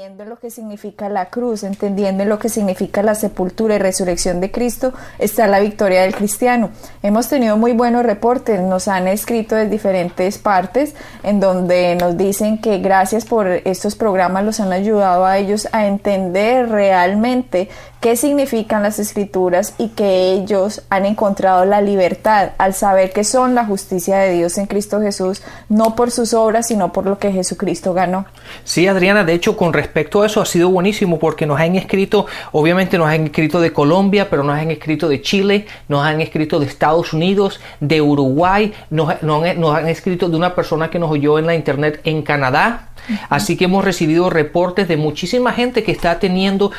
entendiendo lo que significa la cruz, entendiendo lo que significa la sepultura y resurrección de Cristo, está la victoria del cristiano. Hemos tenido muy buenos reportes, nos han escrito de diferentes partes en donde nos dicen que gracias por estos programas los han ayudado a ellos a entender realmente qué significan las escrituras y que ellos han encontrado la libertad al saber que son la justicia de Dios en Cristo Jesús, no por sus obras, sino por lo que Jesucristo ganó. Sí, Adriana, de hecho, con respecto a eso ha sido buenísimo porque nos han escrito, obviamente nos han escrito de Colombia, pero nos han escrito de Chile, nos han escrito de Estados Unidos, de Uruguay, nos, nos han escrito de una persona que nos oyó en la internet en Canadá, Así que hemos recibido reportes de muchísima gente que está teniendo,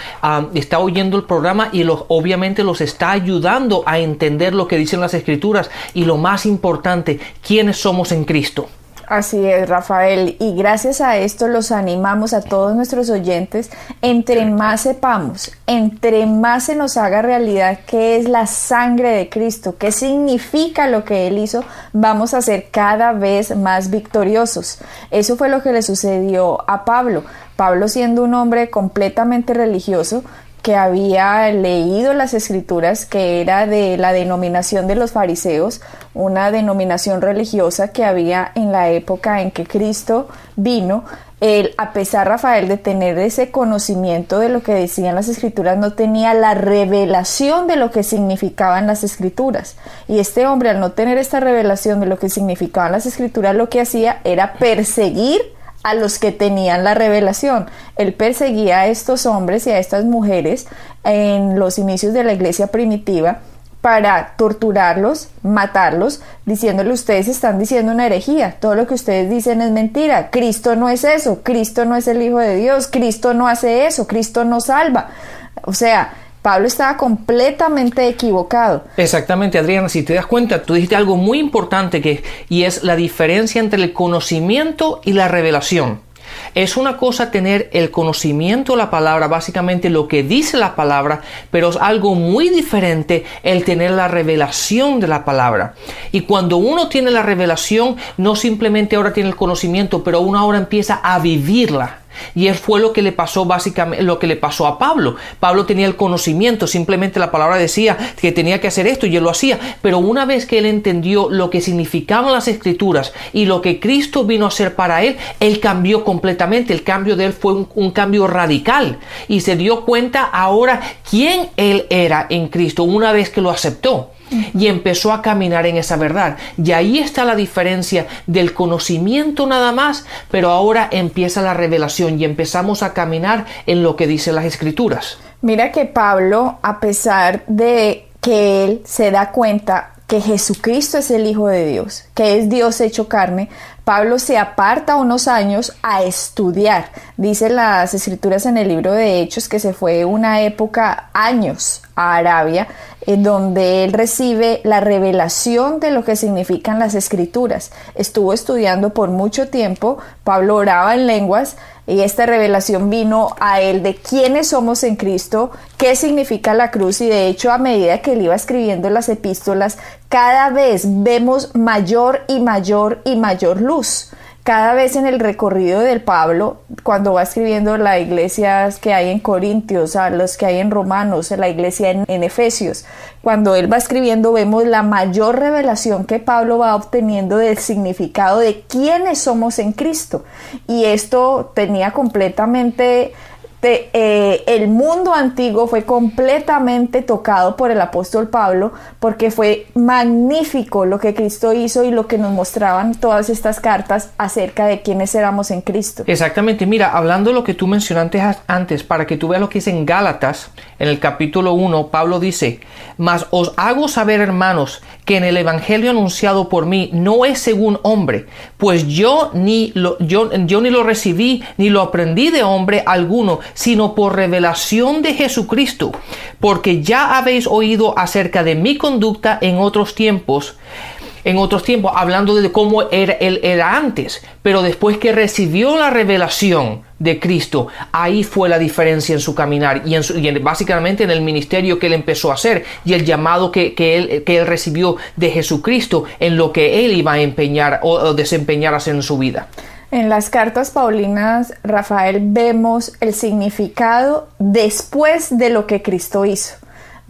está oyendo el programa y los, obviamente los está ayudando a entender lo que dicen las escrituras y lo más importante, quiénes somos en Cristo. Así es, Rafael. Y gracias a esto los animamos a todos nuestros oyentes, entre más sepamos, entre más se nos haga realidad qué es la sangre de Cristo, qué significa lo que Él hizo, vamos a ser cada vez más victoriosos. Eso fue lo que le sucedió a Pablo. Pablo siendo un hombre completamente religioso, que había leído las escrituras, que era de la denominación de los fariseos, una denominación religiosa que había en la época en que Cristo vino. Él, a pesar, Rafael, de tener ese conocimiento de lo que decían las escrituras, no tenía la revelación de lo que significaban las escrituras. Y este hombre, al no tener esta revelación de lo que significaban las escrituras, lo que hacía era perseguir a los que tenían la revelación. Él perseguía a estos hombres y a estas mujeres en los inicios de la iglesia primitiva para torturarlos, matarlos, diciéndole ustedes están diciendo una herejía, todo lo que ustedes dicen es mentira, Cristo no es eso, Cristo no es el Hijo de Dios, Cristo no hace eso, Cristo no salva. O sea, Pablo estaba completamente equivocado. Exactamente, Adriana, si te das cuenta, tú dijiste algo muy importante que, y es la diferencia entre el conocimiento y la revelación. Es una cosa tener el conocimiento de la palabra, básicamente lo que dice la palabra, pero es algo muy diferente el tener la revelación de la palabra. Y cuando uno tiene la revelación, no simplemente ahora tiene el conocimiento, pero uno ahora empieza a vivirla. Y él fue lo que le pasó básicamente, lo que le pasó a Pablo. Pablo tenía el conocimiento, simplemente la palabra decía que tenía que hacer esto y él lo hacía. Pero una vez que él entendió lo que significaban las escrituras y lo que Cristo vino a hacer para él, él cambió completamente. El cambio de él fue un, un cambio radical. Y se dio cuenta ahora quién él era en Cristo una vez que lo aceptó y empezó a caminar en esa verdad. Y ahí está la diferencia del conocimiento nada más, pero ahora empieza la revelación y empezamos a caminar en lo que dicen las escrituras. Mira que Pablo, a pesar de que él se da cuenta que Jesucristo es el Hijo de Dios, que es Dios hecho carne, Pablo se aparta unos años a estudiar. Dice las escrituras en el libro de Hechos que se fue una época, años, a Arabia, en donde él recibe la revelación de lo que significan las escrituras. Estuvo estudiando por mucho tiempo, Pablo oraba en lenguas y esta revelación vino a él de quiénes somos en Cristo, qué significa la cruz y de hecho a medida que él iba escribiendo las epístolas, cada vez vemos mayor y mayor y mayor luz cada vez en el recorrido del Pablo, cuando va escribiendo las iglesias que hay en Corintios, a los que hay en Romanos, la iglesia en, en, Efesios, cuando él va escribiendo vemos la mayor revelación que Pablo va obteniendo del significado de quiénes somos en Cristo. Y esto tenía completamente eh, el mundo antiguo fue completamente tocado por el apóstol Pablo porque fue magnífico lo que Cristo hizo y lo que nos mostraban todas estas cartas acerca de quiénes éramos en Cristo. Exactamente, mira, hablando de lo que tú mencionaste antes, para que tú veas lo que dice en Gálatas, en el capítulo 1, Pablo dice, mas os hago saber hermanos que en el Evangelio anunciado por mí no es según hombre, pues yo ni lo, yo, yo ni lo recibí ni lo aprendí de hombre alguno, sino por revelación de Jesucristo, porque ya habéis oído acerca de mi conducta en otros tiempos, en otros tiempos, hablando de cómo era, él era antes, pero después que recibió la revelación de Cristo, ahí fue la diferencia en su caminar y, en básicamente en el ministerio que él empezó a hacer y el llamado que, él, que él recibió de Jesucristo en lo que él iba a empeñar o, o desempeñar hacer en su vida. En las cartas paulinas, Rafael, vemos el significado después de lo que Cristo hizo.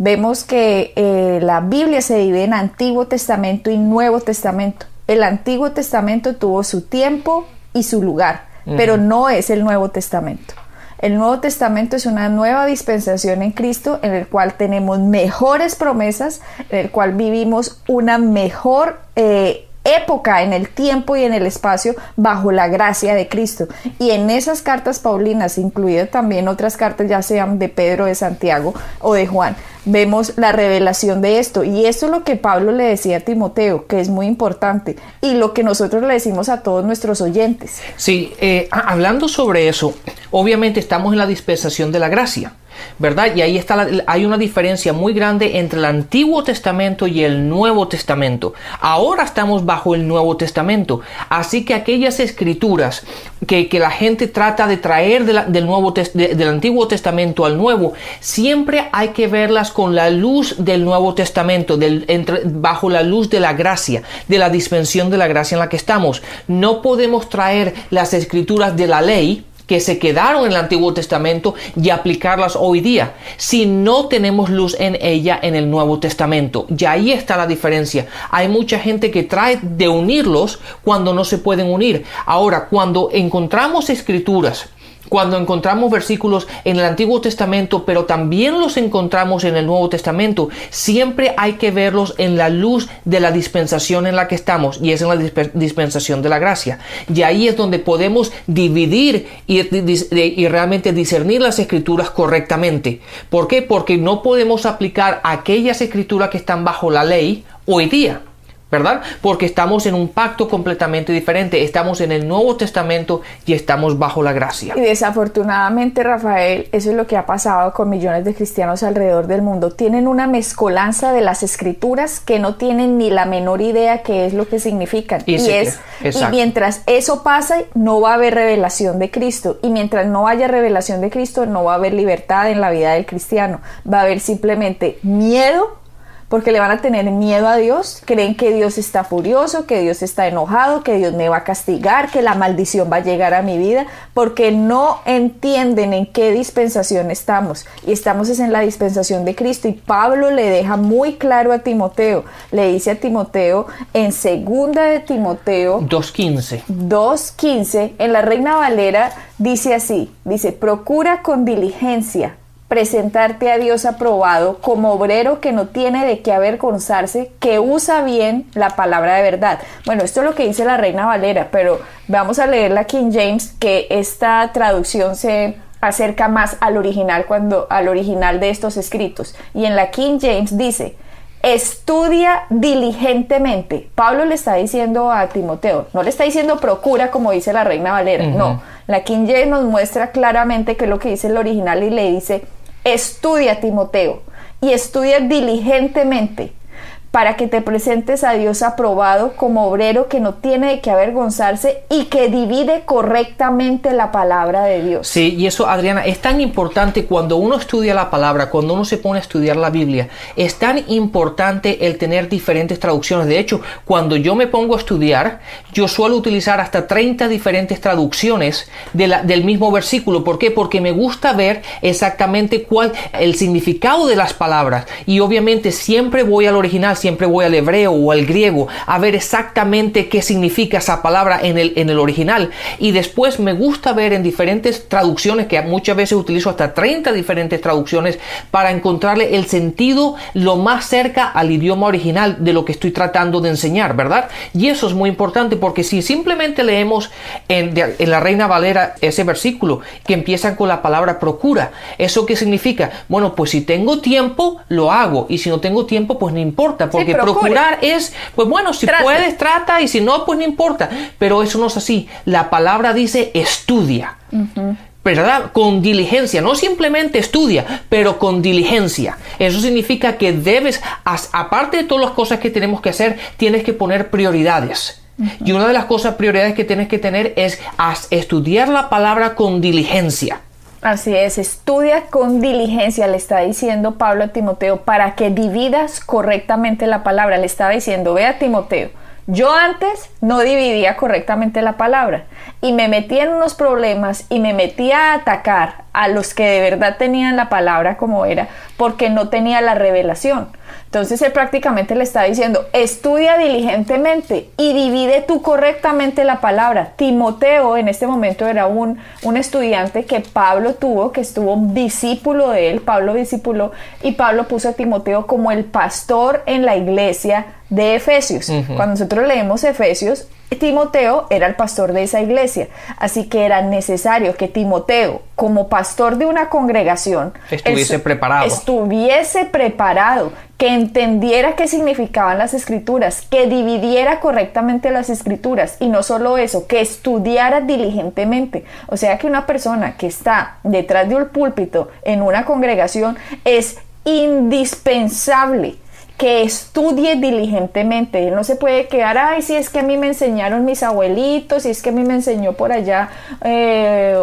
Vemos que eh, la Biblia se divide en Antiguo Testamento y Nuevo Testamento. El Antiguo Testamento tuvo su tiempo y su lugar, pero no es el Nuevo Testamento. El Nuevo Testamento es una nueva dispensación en Cristo en el cual tenemos mejores promesas, en el cual vivimos una mejor eh, época en el tiempo y en el espacio bajo la gracia de Cristo. Y en esas cartas paulinas, incluidas también otras cartas, ya sean de Pedro, de Santiago o de Juan, vemos la revelación de esto. Y esto es lo que Pablo le decía a Timoteo, que es muy importante, y lo que nosotros le decimos a todos nuestros oyentes. Sí, eh, hablando sobre eso, obviamente estamos en la dispensación de la gracia. ¿Verdad? Y ahí está hay una diferencia muy grande entre el Antiguo Testamento y el Nuevo Testamento. Ahora estamos bajo el Nuevo Testamento, así que aquellas escrituras que, la gente trata de traer del, Nuevo del Antiguo Testamento al Nuevo, siempre hay que verlas con la luz del Nuevo Testamento, del, bajo la luz de la gracia, de la dispensión de la gracia en la que estamos. No podemos traer las escrituras de la ley, que se quedaron en el Antiguo Testamento y aplicarlas hoy día, si no tenemos luz en ella en el Nuevo Testamento. Y ahí está la diferencia. Hay mucha gente que trae de unirlos cuando no se pueden unir. Ahora, cuando encontramos escrituras, cuando encontramos versículos en el Antiguo Testamento, pero también los encontramos en el Nuevo Testamento, siempre hay que verlos en la luz de la dispensación en la que estamos, y es en la dispensación de la gracia. Y ahí es donde podemos dividir y, realmente discernir las escrituras correctamente. ¿Por qué? Porque no podemos aplicar aquellas escrituras que están bajo la ley hoy día. ¿Verdad? Porque estamos en un pacto completamente diferente, estamos en el Nuevo Testamento y estamos bajo la gracia. Y desafortunadamente, Rafael, eso es lo que ha pasado con millones de cristianos alrededor del mundo. Tienen una mezcolanza de las escrituras que no tienen ni la menor idea qué es lo que significan. Y, es, y mientras eso pasa, no va a haber revelación de Cristo. Y mientras no haya revelación de Cristo, no va a haber libertad en la vida del cristiano. Va a haber simplemente miedo porque le van a tener miedo a Dios, creen que Dios está furioso, que Dios está enojado, que Dios me va a castigar, que la maldición va a llegar a mi vida, porque no entienden en qué dispensación estamos. Y estamos es en la dispensación de Cristo. Y Pablo le deja muy claro a Timoteo, le dice a Timoteo en segunda de Timoteo 2.15. 2.15, en la Reina Valera dice así, dice, procura con diligencia presentarte a Dios aprobado como obrero que no tiene de qué avergonzarse, que usa bien la palabra de verdad. Bueno, esto es lo que dice la Reina Valera, pero vamos a leer la King James, que esta traducción se acerca más al original cuando al original de estos escritos. Y en la King James dice, estudia diligentemente. Pablo le está diciendo a Timoteo, no le está diciendo procura como dice la Reina Valera, no. La King James nos muestra claramente que es lo que dice el original y le dice, Estudia, Timoteo, y estudia diligentemente para que te presentes a Dios aprobado como obrero que no tiene de qué avergonzarse y que divide correctamente la palabra de Dios. Sí, y eso, Adriana, es tan importante cuando uno estudia la palabra, cuando uno se pone a estudiar la Biblia, es tan importante el tener diferentes traducciones. De hecho, cuando yo me pongo a estudiar, yo suelo utilizar hasta 30 diferentes traducciones del mismo versículo. ¿Por qué? Porque me gusta ver exactamente cuál el significado de las palabras. Y obviamente siempre voy al original siempre voy al hebreo o al griego a ver exactamente qué significa esa palabra en el, en el original. Y después me gusta ver en diferentes traducciones, que muchas veces utilizo hasta 30 diferentes traducciones, para encontrarle el sentido lo más cerca al idioma original de lo que estoy tratando de enseñar, ¿verdad? Y eso es muy importante porque si simplemente leemos en, la Reina Valera ese versículo que empieza con la palabra procura, ¿eso qué significa? Bueno, pues si tengo tiempo, lo hago. Y si no tengo tiempo, pues no importa porque procurar es, pues bueno, si puedes, trata, y si no, pues no importa. Pero eso no es así. La palabra dice estudia. ¿verdad? Con diligencia, no simplemente estudia, pero con diligencia. Eso significa que debes, aparte de todas las cosas que tenemos que hacer, tienes que poner prioridades. Y una de las cosas prioridades que tienes que tener es estudiar la palabra con diligencia. Así es, estudia con diligencia, le está diciendo Pablo a Timoteo, para que dividas correctamente la palabra. Le estaba diciendo, ve a Timoteo, yo antes no dividía correctamente la palabra y me metía en unos problemas y me metía a atacar a los que de verdad tenían la palabra como era porque no tenía la revelación. Entonces él prácticamente le está diciendo, estudia diligentemente y divide tú correctamente la palabra. Timoteo en este momento era un, un estudiante que Pablo tuvo, que estuvo discípulo de él, Pablo discípulo, y Pablo puso a Timoteo como el pastor en la iglesia de Efesios. Cuando nosotros leemos Efesios, Timoteo era el pastor de esa iglesia, así que era necesario que Timoteo, como pastor de una congregación, estuviese preparado. Estuviese preparado, que entendiera qué significaban las escrituras, que dividiera correctamente las escrituras y no solo eso, que estudiara diligentemente. O sea que una persona que está detrás de un púlpito en una congregación es indispensable que estudie diligentemente. no se puede quedar, ay, si es que a mí me enseñaron mis abuelitos, si es que a mí me enseñó por allá eh,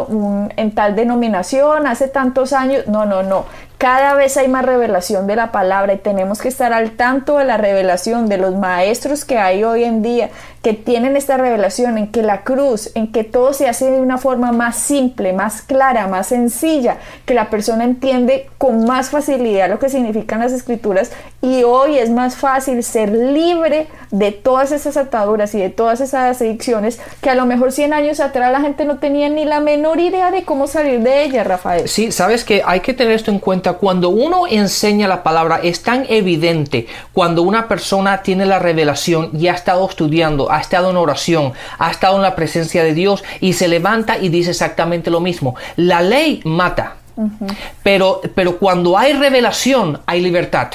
en tal denominación hace tantos años. No, no, no. Cada vez hay más revelación de la palabra y tenemos que estar al tanto de la revelación de los maestros que hay hoy en día que tienen esta revelación en que la cruz, en que todo se hace de una forma más simple, más clara, más sencilla, que la persona entiende con más facilidad lo que significan las escrituras y hoy es más fácil ser libre de todas esas ataduras y de todas esas adicciones que a lo mejor 100 años atrás la gente no tenía ni la menor idea de cómo salir de ellas, Rafael. Sí, sabes que hay que tener esto en cuenta cuando uno enseña la palabra, es tan evidente cuando una persona tiene la revelación y ha estado estudiando, ha estado en oración, ha estado en la presencia de Dios y se levanta y dice exactamente lo mismo. La ley mata pero, pero cuando hay revelación, hay libertad.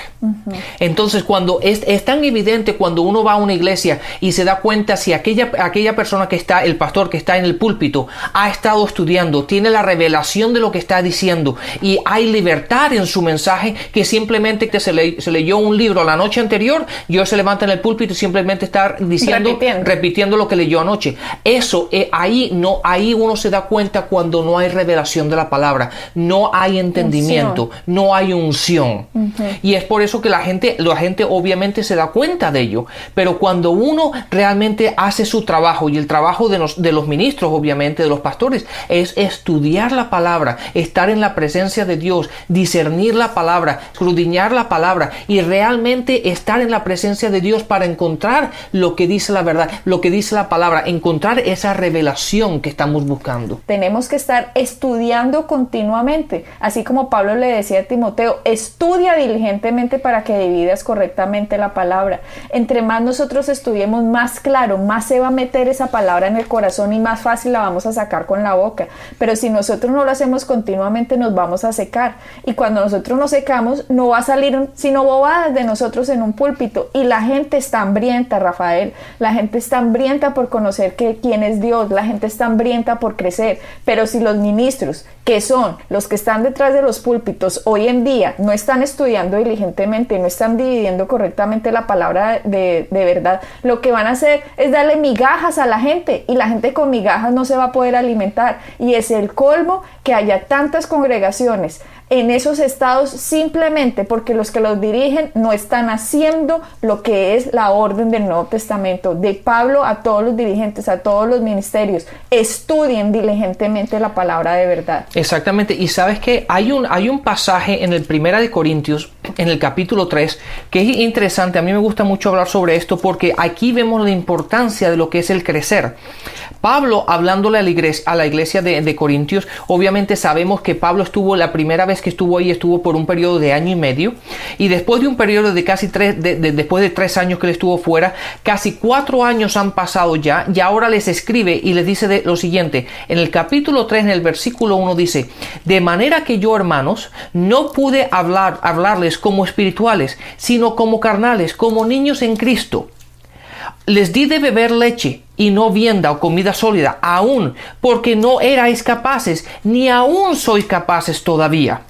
Entonces, cuando es, tan evidente cuando uno va a una iglesia y se da cuenta si aquella, aquella persona que está, el pastor que está en el púlpito, ha estado estudiando, tiene la revelación de lo que está diciendo y hay libertad en su mensaje, que simplemente se, le, se leyó un libro la noche anterior, yo se levanta en el púlpito y simplemente está diciendo, repitiendo, lo que leyó anoche. Eso, eh, ahí, no, ahí uno se da cuenta cuando no hay revelación de la palabra. No hay entendimiento, no hay unción. Y es por que la gente, la gente obviamente se da cuenta de ello. Pero cuando uno realmente hace su trabajo y el trabajo de los, de los ministros, obviamente, de los pastores, es estudiar la palabra, estar en la presencia de Dios, discernir la palabra, escudriñar la palabra y realmente estar en la presencia de Dios para encontrar lo que dice la verdad, lo que dice la palabra, encontrar esa revelación que estamos buscando. Tenemos que estar estudiando continuamente Así como Pablo le decía a Timoteo, estudia diligentemente para que dividas correctamente la palabra. Entre más nosotros estudiemos, más claro, más se va a meter esa palabra en el corazón y más fácil la vamos a sacar con la boca. Pero si nosotros no lo hacemos continuamente, nos vamos a secar. Y cuando nosotros nos secamos, no va a salir sino bobadas de nosotros en un púlpito. Y la gente está hambrienta, Rafael. La gente está hambrienta por conocer que, quién es Dios. La gente está hambrienta por crecer. Pero si los ministros, que son los que están detrás de los púlpitos hoy en día no están estudiando diligentemente, no están dividiendo correctamente la palabra de, de, verdad, lo que van a hacer es darle migajas a la gente y la gente con migajas no se va a poder alimentar. Y es el colmo que haya tantas congregaciones en esos estados simplemente porque los que los dirigen no están haciendo lo que es la orden del Nuevo Testamento. De Pablo a todos los dirigentes, a todos los ministerios, estudien diligentemente la palabra de verdad. Exactamente. Y sabes que hay un, hay un pasaje en el Primera de Corintios, en el capítulo 3, que es interesante. A mí me gusta mucho hablar sobre esto porque aquí vemos la importancia de lo que es el crecer. Pablo, hablándole a la iglesia, a la iglesia de, de Corintios, obviamente sabemos que Pablo estuvo la primera vez que estuvo ahí, estuvo por un periodo de año y medio, y después de un periodo de casi tres, después de tres años que él estuvo fuera, casi cuatro años han pasado ya, y ahora les escribe y les dice lo siguiente, en el capítulo 3, en el versículo 1 dice, de manera que yo, hermanos, no pude hablar, hablarles como espirituales, sino como carnales, como niños en Cristo. Les di de beber leche y no vienda o comida sólida, aún porque no erais capaces, ni aún sois capaces todavía,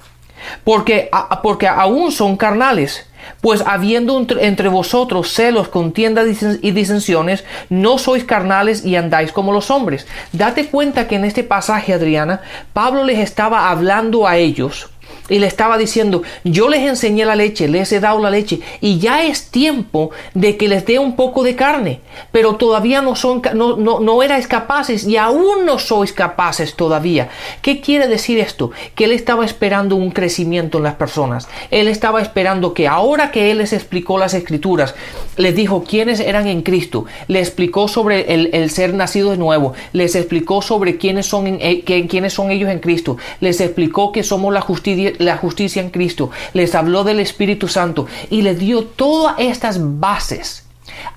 porque, porque aún son carnales. Pues habiendo entre vosotros celos, contiendas y disensiones, no sois carnales y andáis como los hombres. Date cuenta que en este pasaje, Adriana, Pablo les estaba hablando a ellos y le estaba diciendo, yo les enseñé la leche, les he dado la leche y ya es tiempo de que les dé un poco de carne, pero todavía no son, no, no, no erais capaces y aún no sois capaces todavía. ¿Qué quiere decir esto? Que él estaba esperando un crecimiento en las personas. Él estaba esperando que ahora que él les explicó las escrituras, les dijo quiénes eran en Cristo, les explicó sobre el, ser nacido de nuevo, les explicó sobre quiénes son, en, eh, quiénes son ellos en Cristo, les explicó que somos la justicia la justicia en Cristo, les habló del Espíritu Santo y les dio todas estas bases.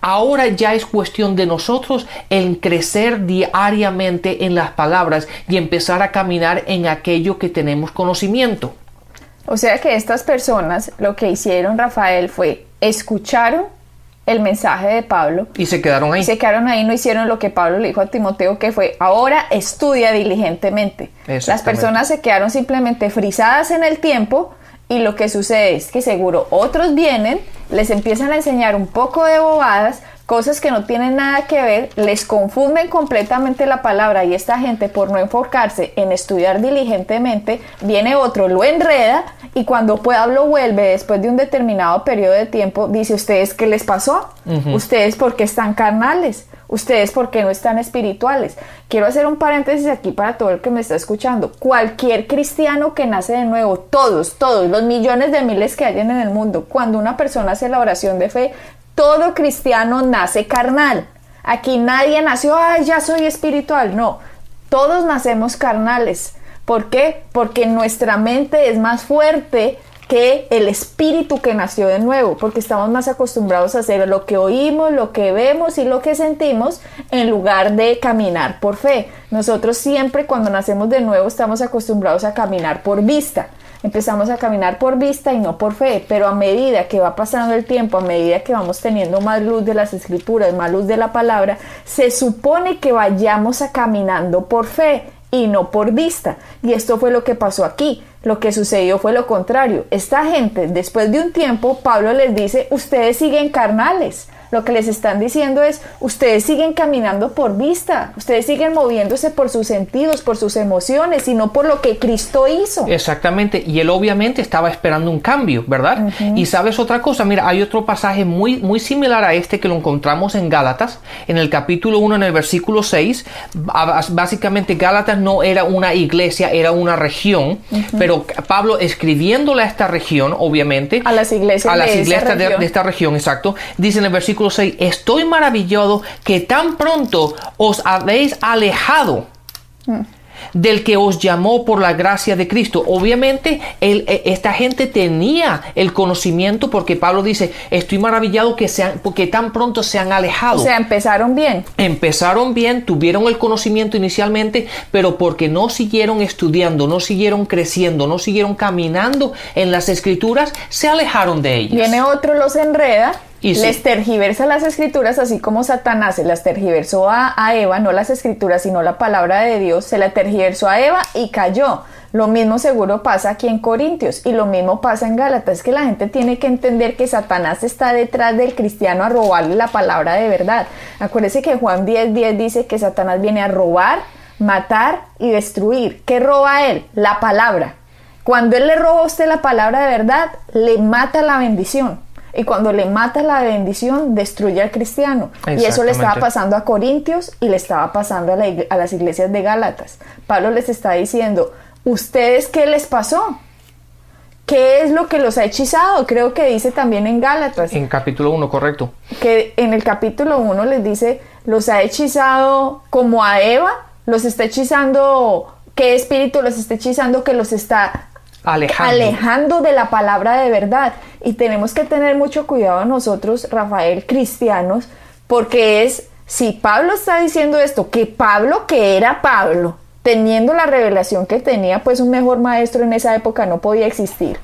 Ahora ya es cuestión de nosotros el crecer diariamente en las palabras y empezar a caminar en aquello que tenemos conocimiento. O sea que estas personas lo que hicieron, Rafael, fue escucharon el mensaje de Pablo. Y se quedaron ahí. se quedaron ahí, no hicieron lo que Pablo le dijo a Timoteo, que fue, ahora estudia diligentemente. Las personas se quedaron simplemente frisadas en el tiempo y lo que sucede es que seguro otros vienen, les empiezan a enseñar un poco de bobadas, cosas que no tienen nada que ver, les confunden completamente la palabra y esta gente por no enfocarse en estudiar diligentemente, viene otro, lo enreda y cuando Pablo vuelve después de un determinado periodo de tiempo, dice, ¿ustedes qué les pasó? ¿Ustedes por qué están carnales? ¿Ustedes por qué no están espirituales? Quiero hacer un paréntesis aquí para todo el que me está escuchando. Cualquier cristiano que nace de nuevo, todos, todos, los millones de miles que hay en el mundo, cuando una persona hace la oración de fe, todo cristiano nace carnal. Aquí nadie nació, ay, ya soy espiritual. No, todos nacemos carnales. ¿Por qué? Porque nuestra mente es más fuerte que el espíritu que nació de nuevo, porque estamos más acostumbrados a hacer lo que oímos, lo que vemos y lo que sentimos en lugar de caminar por fe. Nosotros siempre cuando nacemos de nuevo estamos acostumbrados a caminar por vista empezamos a caminar por vista y no por fe, pero a medida que va pasando el tiempo, a medida que vamos teniendo más luz de las escrituras, más luz de la palabra, se supone que vayamos a caminando por fe y no por vista. Y esto fue lo que pasó aquí. Lo que sucedió fue lo contrario. Esta gente, después de un tiempo, Pablo les dice, ustedes siguen carnales. Lo que les están diciendo es, ustedes siguen caminando por vista, ustedes siguen moviéndose por sus sentidos, por sus emociones y no por lo que Cristo hizo. Exactamente, y él obviamente estaba esperando un cambio, ¿verdad? Y sabes otra cosa, mira, hay otro pasaje muy, muy similar a este que lo encontramos en Gálatas, en el capítulo 1, en el versículo 6. Básicamente Gálatas no era una iglesia, era una región, pero Pablo escribiéndole a esta región, obviamente, a las iglesias, a las iglesias de, de esta región, exacto, dice en el versículo 6, estoy maravillado que tan pronto os habéis alejado. del que os llamó por la gracia de Cristo. Obviamente, e, esta gente tenía el conocimiento porque Pablo dice, estoy maravillado que, sean, porque tan pronto se han alejado. O sea, empezaron bien. Empezaron bien, tuvieron el conocimiento inicialmente, pero porque no siguieron estudiando, no siguieron creciendo, no siguieron caminando en las escrituras, se alejaron de ellas. Viene otro, los enreda les tergiversa las escrituras, así como Satanás se las tergiversó a, Eva, no las escrituras, sino la palabra de Dios, se la tergiversó a Eva y cayó. Lo mismo seguro pasa aquí en Corintios y lo mismo pasa en Gálatas. Que la gente tiene que entender que Satanás está detrás del cristiano a robarle la palabra de verdad. Acuérdese que Juan 10:10 10 dice que Satanás viene a robar, matar y destruir. ¿Qué roba él? La palabra. Cuando él le roba a usted la palabra de verdad, le mata la bendición. Y cuando le mata la bendición, destruye al cristiano. Y eso le estaba pasando a Corintios y le estaba pasando a, las iglesias de Gálatas. Pablo les está diciendo, ¿ustedes qué les pasó? ¿Qué es lo que los ha hechizado? Creo que dice también en Gálatas. En capítulo 1, correcto. Que en el capítulo 1 les dice, los ha hechizado como a Eva, los está hechizando, ¿qué espíritu los está hechizando que los está alejando. de la palabra de verdad. Y tenemos que tener mucho cuidado nosotros, Rafael, cristianos, porque es, si Pablo está diciendo esto, que Pablo, que era Pablo, teniendo la revelación que tenía, pues un mejor maestro en esa época no podía existir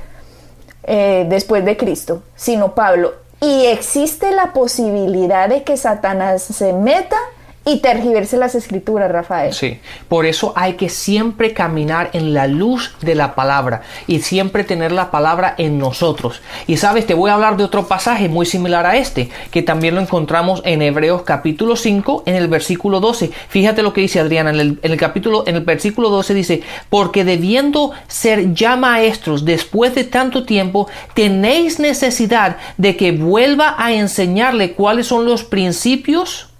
eh, después de Cristo, sino Pablo, y existe la posibilidad de que Satanás se meta y tergiverse las escrituras, Rafael. Sí, por eso hay que siempre caminar en la luz de la palabra y siempre tener la palabra en nosotros. Y sabes, te voy a hablar de otro pasaje muy similar a este, que también lo encontramos en Hebreos capítulo 5, en el versículo 12. Fíjate lo que dice Adriana, en el, capítulo, en el versículo 12 dice, porque debiendo ser ya maestros después de tanto tiempo, tenéis necesidad de que vuelva a enseñarle cuáles son los principios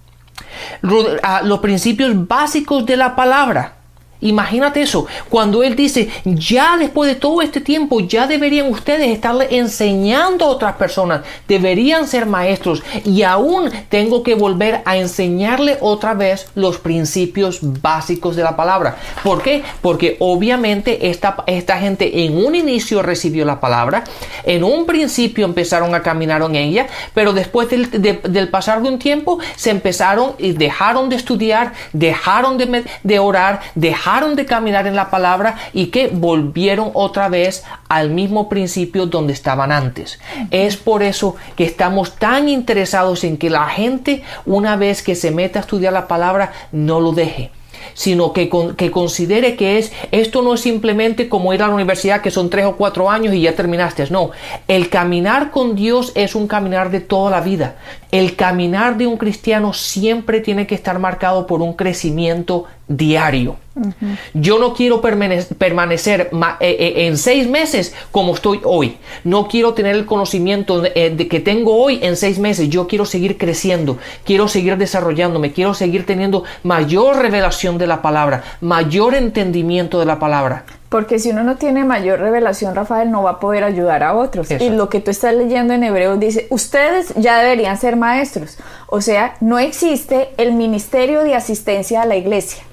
los principios básicos de la palabra. Imagínate eso, cuando Él dice, ya después de todo este tiempo, ya deberían ustedes estarle enseñando a otras personas, deberían ser maestros y aún tengo que volver a enseñarle otra vez los principios básicos de la palabra. ¿Por qué? Porque obviamente esta, esta gente en un inicio recibió la palabra, en un principio empezaron a caminar en ella, pero después del, del pasar de un tiempo se empezaron y dejaron de estudiar, dejaron de, de orar, dejaron de caminar en la palabra y que volvieron otra vez al mismo principio donde estaban antes. Es por eso que estamos tan interesados en que la gente, una vez que se meta a estudiar la palabra, no lo deje sino que, que considere que es, esto no es simplemente como ir a la universidad que son tres o cuatro años y ya terminaste. No, el caminar con Dios es un caminar de toda la vida. El caminar de un cristiano siempre tiene que estar marcado por un crecimiento diario. Yo no quiero permanecer eh, eh, en seis meses como estoy hoy. No quiero tener el conocimiento eh, de que tengo hoy en seis meses. Yo quiero seguir creciendo, quiero seguir desarrollándome, quiero seguir teniendo mayor revelación de la palabra, mayor entendimiento de la palabra. Porque si uno no tiene mayor revelación, Rafael, no va a poder ayudar a otros. Y lo que tú estás leyendo en Hebreos dice, ustedes ya deberían ser maestros. O sea, no existe el ministerio de asistencia a la iglesia.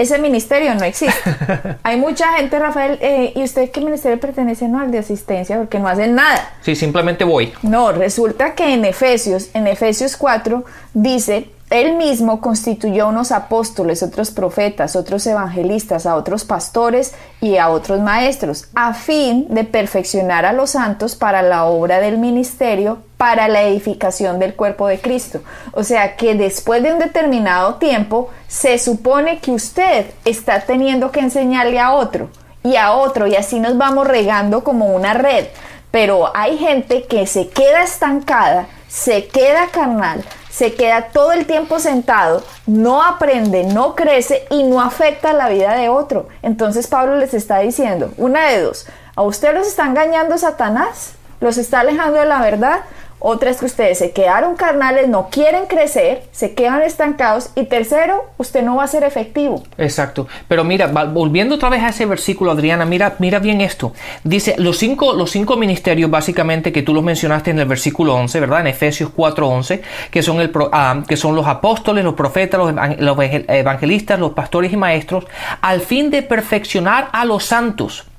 Ese ministerio no existe. Hay mucha gente, Rafael, eh, ¿y usted qué ministerio pertenece? No, al de asistencia, porque no hacen nada. Sí, simplemente voy. No, resulta que en Efesios, en Efesios 4, dice él mismo constituyó unos apóstoles, otros profetas, otros evangelistas, a otros pastores y a otros maestros, a fin de perfeccionar a los santos para la obra del ministerio, para la edificación del cuerpo de Cristo. O sea que después de un determinado tiempo, se supone que usted está teniendo que enseñarle a otro y a otro, y así nos vamos regando como una red. Pero hay gente que se queda estancada, se queda carnal, se queda todo el tiempo sentado, no aprende, no crece y no afecta la vida de otro. Entonces Pablo les está diciendo, una de dos, a usted los está engañando Satanás, los está alejando de la verdad, otra es que ustedes se quedaron carnales, no quieren crecer, se quedan estancados. Y tercero, usted no va a ser efectivo. Exacto. Pero mira, volviendo otra vez a ese versículo, Adriana, mira, mira bien esto. Dice, los cinco, los cinco ministerios básicamente que tú los mencionaste en el versículo 11, ¿verdad? En Efesios 4:11, que, son ah, que son los apóstoles, los profetas, los evangelistas, los pastores y maestros, al fin de perfeccionar a los santos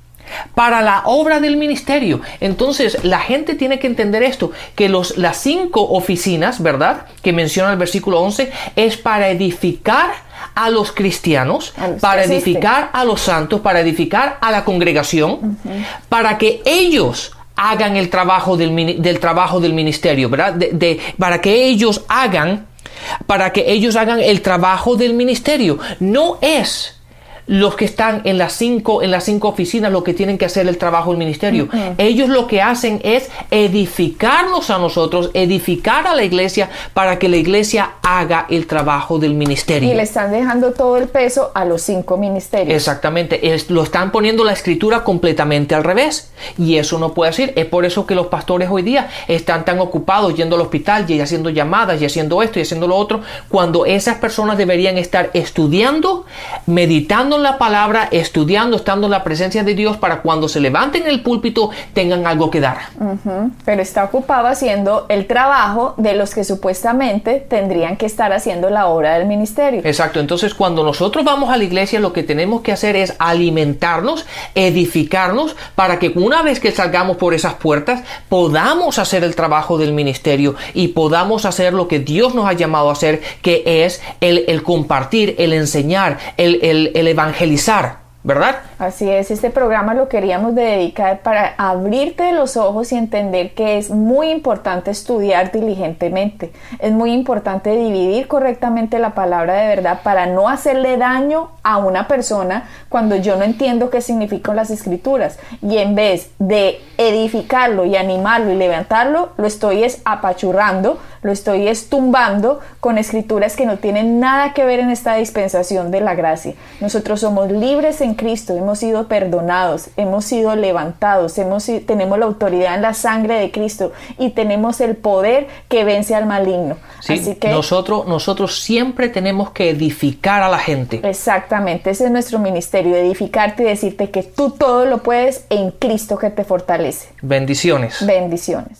para la obra del ministerio. Entonces, la gente tiene que entender esto, que los, las cinco oficinas, ¿verdad? Que menciona el versículo 11, es para edificar a los cristianos, para edificar a los santos, para edificar a la congregación, para que ellos hagan el trabajo del, del trabajo del ministerio, ¿verdad? de, para que ellos hagan, para que ellos hagan el trabajo del ministerio. No es los que están en las cinco, en las cinco oficinas, lo que tienen que hacer el trabajo del ministerio. Ellos lo que hacen es edificarnos a nosotros, edificar a la iglesia para que la iglesia haga el trabajo del ministerio. Y le están dejando todo el peso a los cinco ministerios. Exactamente, lo están poniendo la escritura completamente al revés. Y eso no puede ser. Es por eso que los pastores hoy día están tan ocupados yendo al hospital y haciendo llamadas y haciendo esto y haciendo lo otro, cuando esas personas deberían estar estudiando, meditando la palabra, estudiando, estando en la presencia de Dios para cuando se levanten en el púlpito tengan algo que dar. Pero está ocupado haciendo el trabajo de los que supuestamente tendrían que estar haciendo la obra del ministerio. Exacto, entonces cuando nosotros vamos a la iglesia lo que tenemos que hacer es alimentarnos, edificarnos, para que una vez que salgamos por esas puertas podamos hacer el trabajo del ministerio y podamos hacer lo que Dios nos ha llamado a hacer, que es el, compartir, el enseñar, el, el, el evangelizar ¿verdad? Así es, este programa lo queríamos dedicar para abrirte los ojos y entender que es muy importante estudiar diligentemente, es muy importante dividir correctamente la palabra de verdad para no hacerle daño a una persona cuando yo no entiendo qué significan las escrituras y en vez de edificarlo y animarlo y levantarlo, lo estoy es apachurrando, lo estoy estumbando con escrituras que no tienen nada que ver en esta dispensación de la gracia. Nosotros somos libres en Cristo, hemos sido perdonados, hemos sido levantados, hemos, tenemos la autoridad en la sangre de Cristo y tenemos el poder que vence al maligno. Así que nosotros, nosotros siempre tenemos que edificar a la gente. Exactamente, ese es nuestro ministerio, edificarte y decirte que tú todo lo puedes en Cristo que te fortalece. Bendiciones. Bendiciones.